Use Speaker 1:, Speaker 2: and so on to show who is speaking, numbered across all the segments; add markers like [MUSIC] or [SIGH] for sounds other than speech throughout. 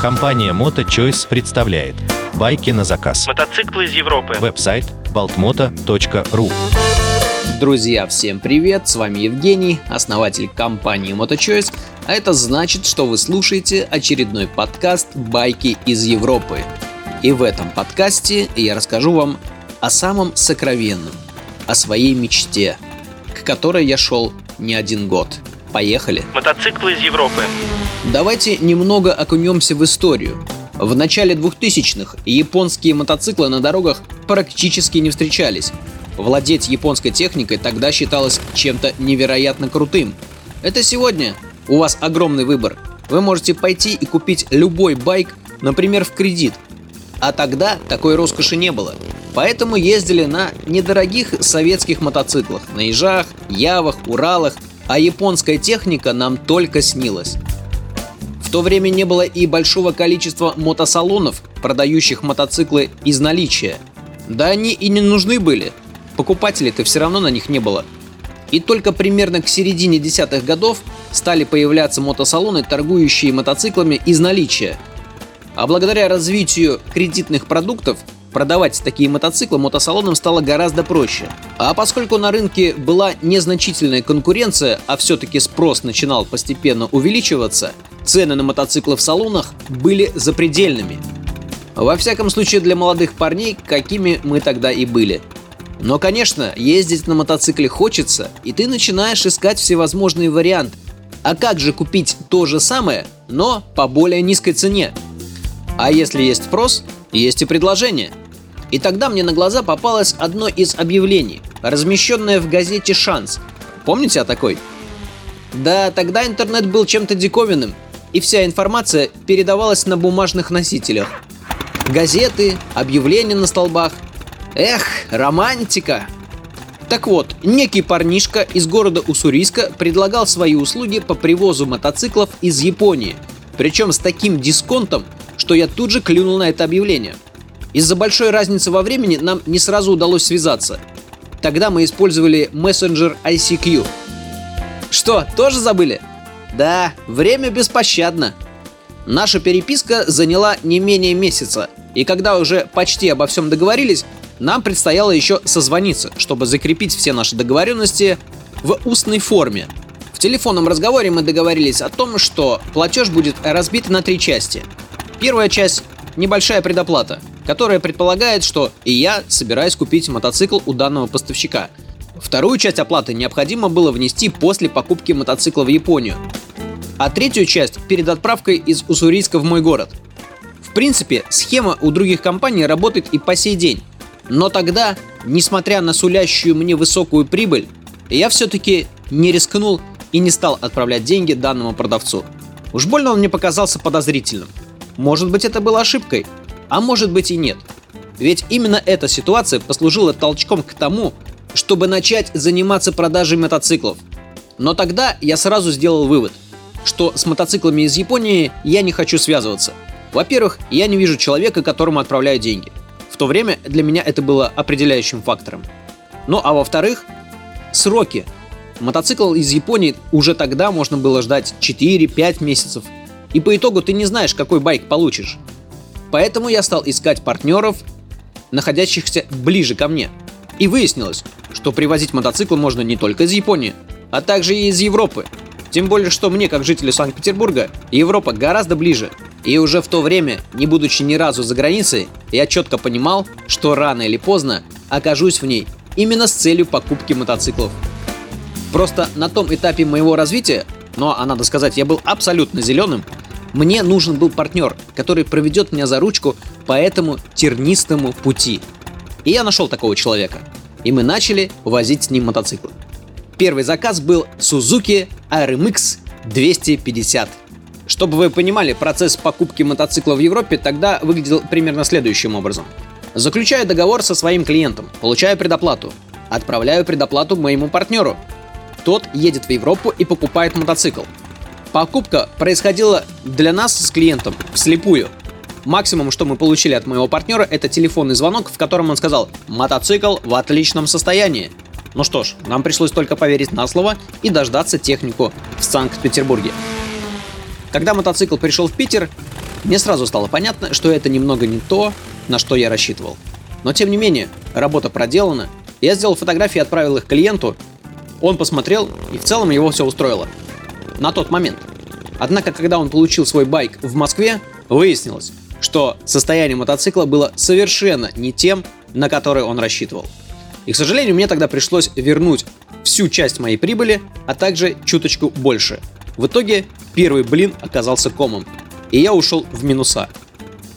Speaker 1: Компания MotoChoice представляет байки на заказ.
Speaker 2: Мотоциклы из Европы.
Speaker 1: Веб-сайт baltmoto.ru
Speaker 3: Друзья, всем привет! С вами Евгений, основатель компании MotoChoice, а это значит, что вы слушаете очередной подкаст «Байки из Европы». И в этом подкасте я расскажу вам о самом сокровенном, о своей мечте, к которой я шел не один год. Поехали!
Speaker 2: Мотоциклы из Европы.
Speaker 3: Давайте немного окунемся в историю. В начале 2000-х японские мотоциклы на дорогах практически не встречались. Владеть японской техникой тогда считалось чем-то невероятно крутым. Это сегодня у вас огромный выбор. Вы можете пойти и купить любой байк, например, в кредит. А тогда такой роскоши не было. Поэтому ездили на недорогих советских мотоциклах, на Ежах, Явах, Уралах, а японская техника нам только снилась. В то время не было и большого количества мотосалонов, продающих мотоциклы из наличия. Да они и не нужны были. Покупателей-то все равно на них не было. И только примерно к середине десятых годов стали появляться мотосалоны, торгующие мотоциклами из наличия. А благодаря развитию кредитных продуктов продавать такие мотоциклы мотосалонам стало гораздо проще. А поскольку на рынке была незначительная конкуренция, а все-таки спрос начинал постепенно увеличиваться, цены на мотоциклы в салонах были запредельными. Во всяком случае для молодых парней, какими мы тогда и были. Но, конечно, ездить на мотоцикле хочется, и ты начинаешь искать всевозможные варианты. А как же купить то же самое, но по более низкой цене? А если есть спрос, есть и предложение – и тогда мне на глаза попалось одно из объявлений, размещенное в газете «Шанс». Помните о такой? Да, тогда интернет был чем-то диковинным, и вся информация передавалась на бумажных носителях. Газеты, объявления на столбах. Эх, романтика! Так вот, некий парнишка из города Уссурийска предлагал свои услуги по привозу мотоциклов из Японии. Причем с таким дисконтом, что я тут же клюнул на это объявление – из-за большой разницы во времени нам не сразу удалось связаться. Тогда мы использовали мессенджер ICQ. Что, тоже забыли? Да, время беспощадно. Наша переписка заняла не менее месяца, и когда уже почти обо всем договорились, нам предстояло еще созвониться, чтобы закрепить все наши договоренности в устной форме. В телефонном разговоре мы договорились о том, что платеж будет разбит на три части. Первая часть – небольшая предоплата – которая предполагает, что и я собираюсь купить мотоцикл у данного поставщика. Вторую часть оплаты необходимо было внести после покупки мотоцикла в Японию, а третью часть перед отправкой из Уссурийска в мой город. В принципе, схема у других компаний работает и по сей день. Но тогда, несмотря на сулящую мне высокую прибыль, я все-таки не рискнул и не стал отправлять деньги данному продавцу. Уж больно он мне показался подозрительным. Может быть, это было ошибкой, а может быть и нет. Ведь именно эта ситуация послужила толчком к тому, чтобы начать заниматься продажей мотоциклов. Но тогда я сразу сделал вывод, что с мотоциклами из Японии я не хочу связываться. Во-первых, я не вижу человека, которому отправляю деньги. В то время для меня это было определяющим фактором. Ну а во-вторых, сроки. Мотоцикл из Японии уже тогда можно было ждать 4-5 месяцев. И по итогу ты не знаешь, какой байк получишь. Поэтому я стал искать партнеров, находящихся ближе ко мне. И выяснилось, что привозить мотоциклы можно не только из Японии, а также и из Европы. Тем более, что мне, как жителю Санкт-Петербурга, Европа гораздо ближе. И уже в то время, не будучи ни разу за границей, я четко понимал, что рано или поздно окажусь в ней именно с целью покупки мотоциклов. Просто на том этапе моего развития, но, а надо сказать, я был абсолютно зеленым, мне нужен был партнер, который проведет меня за ручку по этому тернистому пути. И я нашел такого человека. И мы начали возить с ним мотоциклы. Первый заказ был Suzuki RMX 250. Чтобы вы понимали, процесс покупки мотоцикла в Европе тогда выглядел примерно следующим образом. Заключаю договор со своим клиентом, получаю предоплату, отправляю предоплату моему партнеру. Тот едет в Европу и покупает мотоцикл. Покупка происходила для нас с клиентом вслепую. Максимум, что мы получили от моего партнера, это телефонный звонок, в котором он сказал «Мотоцикл в отличном состоянии». Ну что ж, нам пришлось только поверить на слово и дождаться технику в Санкт-Петербурге. Когда мотоцикл пришел в Питер, мне сразу стало понятно, что это немного не то, на что я рассчитывал. Но тем не менее, работа проделана. Я сделал фотографии и отправил их клиенту. Он посмотрел, и в целом его все устроило. На тот момент. Однако, когда он получил свой байк в Москве, выяснилось, что состояние мотоцикла было совершенно не тем, на который он рассчитывал. И, к сожалению, мне тогда пришлось вернуть всю часть моей прибыли, а также чуточку больше. В итоге первый блин оказался комом, и я ушел в минуса.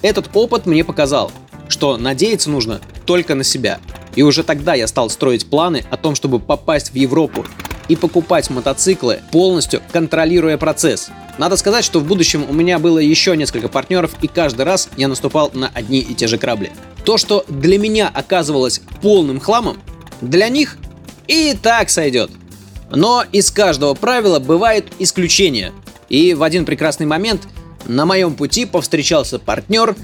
Speaker 3: Этот опыт мне показал, что надеяться нужно только на себя. И уже тогда я стал строить планы о том, чтобы попасть в Европу и покупать мотоциклы, полностью контролируя процесс. Надо сказать, что в будущем у меня было еще несколько партнеров, и каждый раз я наступал на одни и те же грабли. То, что для меня оказывалось полным хламом, для них и так сойдет. Но из каждого правила бывают исключения. И в один прекрасный момент на моем пути повстречался партнер,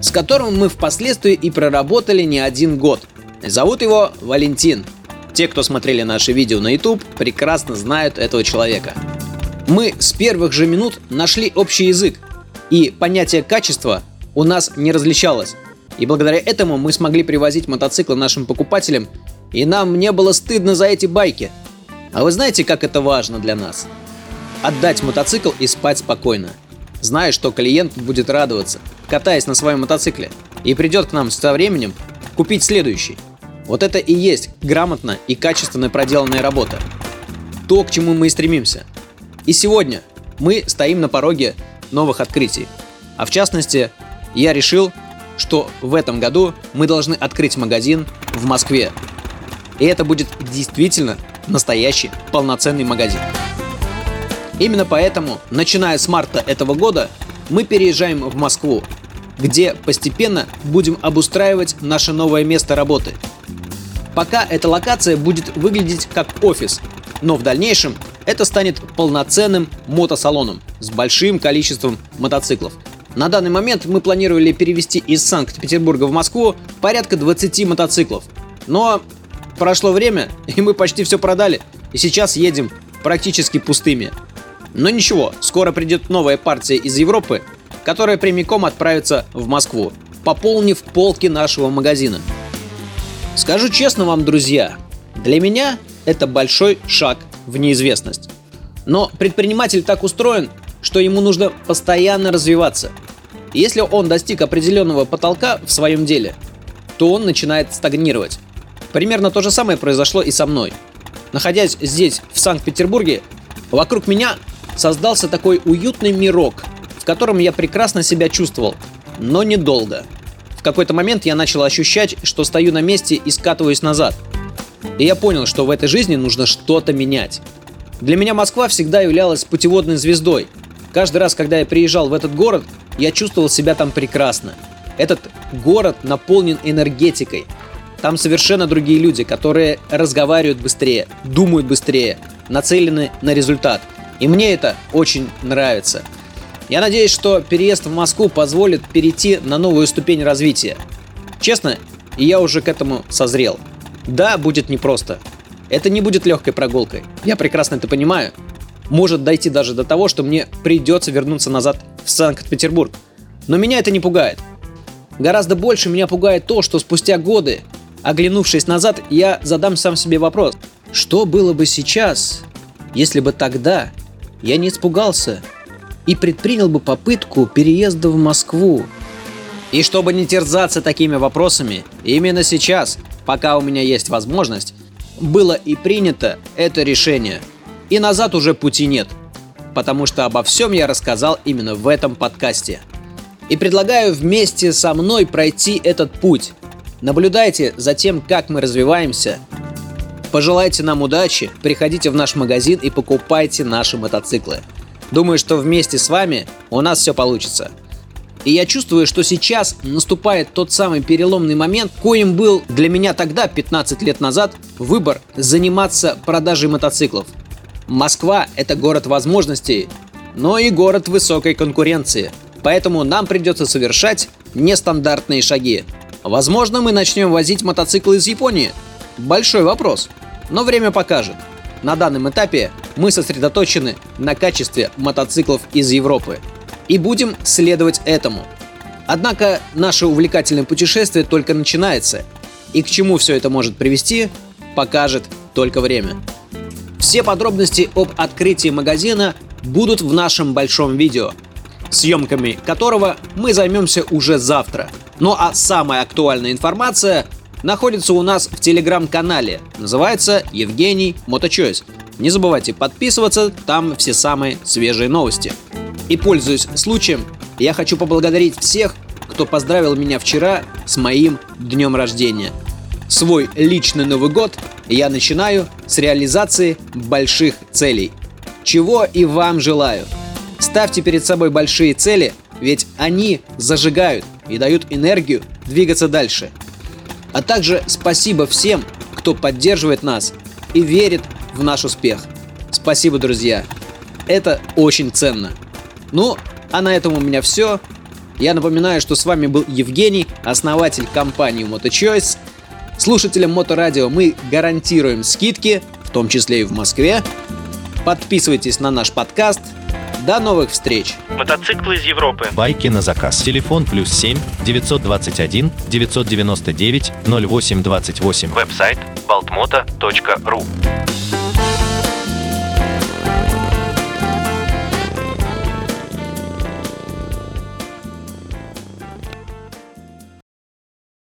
Speaker 3: с которым мы впоследствии и проработали не один год. Зовут его Валентин. Те, кто смотрели наши видео на YouTube, прекрасно знают этого человека. Мы с первых же минут нашли общий язык, и понятие качества у нас не различалось. И благодаря этому мы смогли привозить мотоциклы нашим покупателям, и нам не было стыдно за эти байки. А вы знаете, как это важно для нас? Отдать мотоцикл и спать спокойно. Зная, что клиент будет радоваться, катаясь на своем мотоцикле, и придет к нам со временем купить следующий. Вот это и есть грамотно и качественно проделанная работа. То, к чему мы и стремимся. И сегодня мы стоим на пороге новых открытий. А в частности, я решил, что в этом году мы должны открыть магазин в Москве. И это будет действительно настоящий полноценный магазин. Именно поэтому, начиная с марта этого года, мы переезжаем в Москву, где постепенно будем обустраивать наше новое место работы. Пока эта локация будет выглядеть как офис, но в дальнейшем это станет полноценным мотосалоном с большим количеством мотоциклов. На данный момент мы планировали перевести из Санкт-Петербурга в Москву порядка 20 мотоциклов. Но прошло время, [LAUGHS] и мы почти все продали, и сейчас едем практически пустыми. Но ничего, скоро придет новая партия из Европы, которая прямиком отправится в Москву, пополнив полки нашего магазина. Скажу честно вам, друзья, для меня это большой шаг в неизвестность. Но предприниматель так устроен, что ему нужно постоянно развиваться. Если он достиг определенного потолка в своем деле, то он начинает стагнировать. Примерно то же самое произошло и со мной. Находясь здесь, в Санкт-Петербурге, вокруг меня создался такой уютный мирок, в котором я прекрасно себя чувствовал, но недолго. В какой-то момент я начал ощущать, что стою на месте и скатываюсь назад. И я понял, что в этой жизни нужно что-то менять. Для меня Москва всегда являлась путеводной звездой. Каждый раз, когда я приезжал в этот город, я чувствовал себя там прекрасно. Этот город наполнен энергетикой. Там совершенно другие люди, которые разговаривают быстрее, думают быстрее, нацелены на результат. И мне это очень нравится. Я надеюсь, что переезд в Москву позволит перейти на новую ступень развития. Честно, я уже к этому созрел. Да, будет непросто. Это не будет легкой прогулкой. Я прекрасно это понимаю. Может дойти даже до того, что мне придется вернуться назад в Санкт-Петербург. Но меня это не пугает. Гораздо больше меня пугает то, что спустя годы, оглянувшись назад, я задам сам себе вопрос. Что было бы сейчас, если бы тогда я не испугался и предпринял бы попытку переезда в Москву? И чтобы не терзаться такими вопросами, именно сейчас, пока у меня есть возможность, было и принято это решение. И назад уже пути нет, потому что обо всем я рассказал именно в этом подкасте. И предлагаю вместе со мной пройти этот путь. Наблюдайте за тем, как мы развиваемся. Пожелайте нам удачи, приходите в наш магазин и покупайте наши мотоциклы. Думаю, что вместе с вами у нас все получится. И я чувствую, что сейчас наступает тот самый переломный момент, коим был для меня тогда, 15 лет назад, выбор заниматься продажей мотоциклов. Москва – это город возможностей, но и город высокой конкуренции. Поэтому нам придется совершать нестандартные шаги. Возможно, мы начнем возить мотоциклы из Японии. Большой вопрос. Но время покажет. На данном этапе мы сосредоточены на качестве мотоциклов из Европы. И будем следовать этому. Однако наше увлекательное путешествие только начинается, и к чему все это может привести, покажет только время. Все подробности об открытии магазина будут в нашем большом видео, съемками которого мы займемся уже завтра. Ну а самая актуальная информация находится у нас в телеграм-канале. Называется Евгений Моточойс. Не забывайте подписываться, там все самые свежие новости. И пользуясь случаем, я хочу поблагодарить всех, кто поздравил меня вчера с моим днем рождения. Свой личный Новый год я начинаю с реализации больших целей. Чего и вам желаю. Ставьте перед собой большие цели, ведь они зажигают и дают энергию двигаться дальше. А также спасибо всем, кто поддерживает нас и верит в наш успех. Спасибо, друзья. Это очень ценно. Ну, а на этом у меня все. Я напоминаю, что с вами был Евгений, основатель компании MotoChoice. Слушателям Моторадио мы гарантируем скидки, в том числе и в Москве. Подписывайтесь на наш подкаст. До новых встреч!
Speaker 2: Мотоциклы из Европы.
Speaker 1: Байки на заказ. Телефон плюс 7 921 999 0828.
Speaker 2: Веб-сайт baltmoto.ru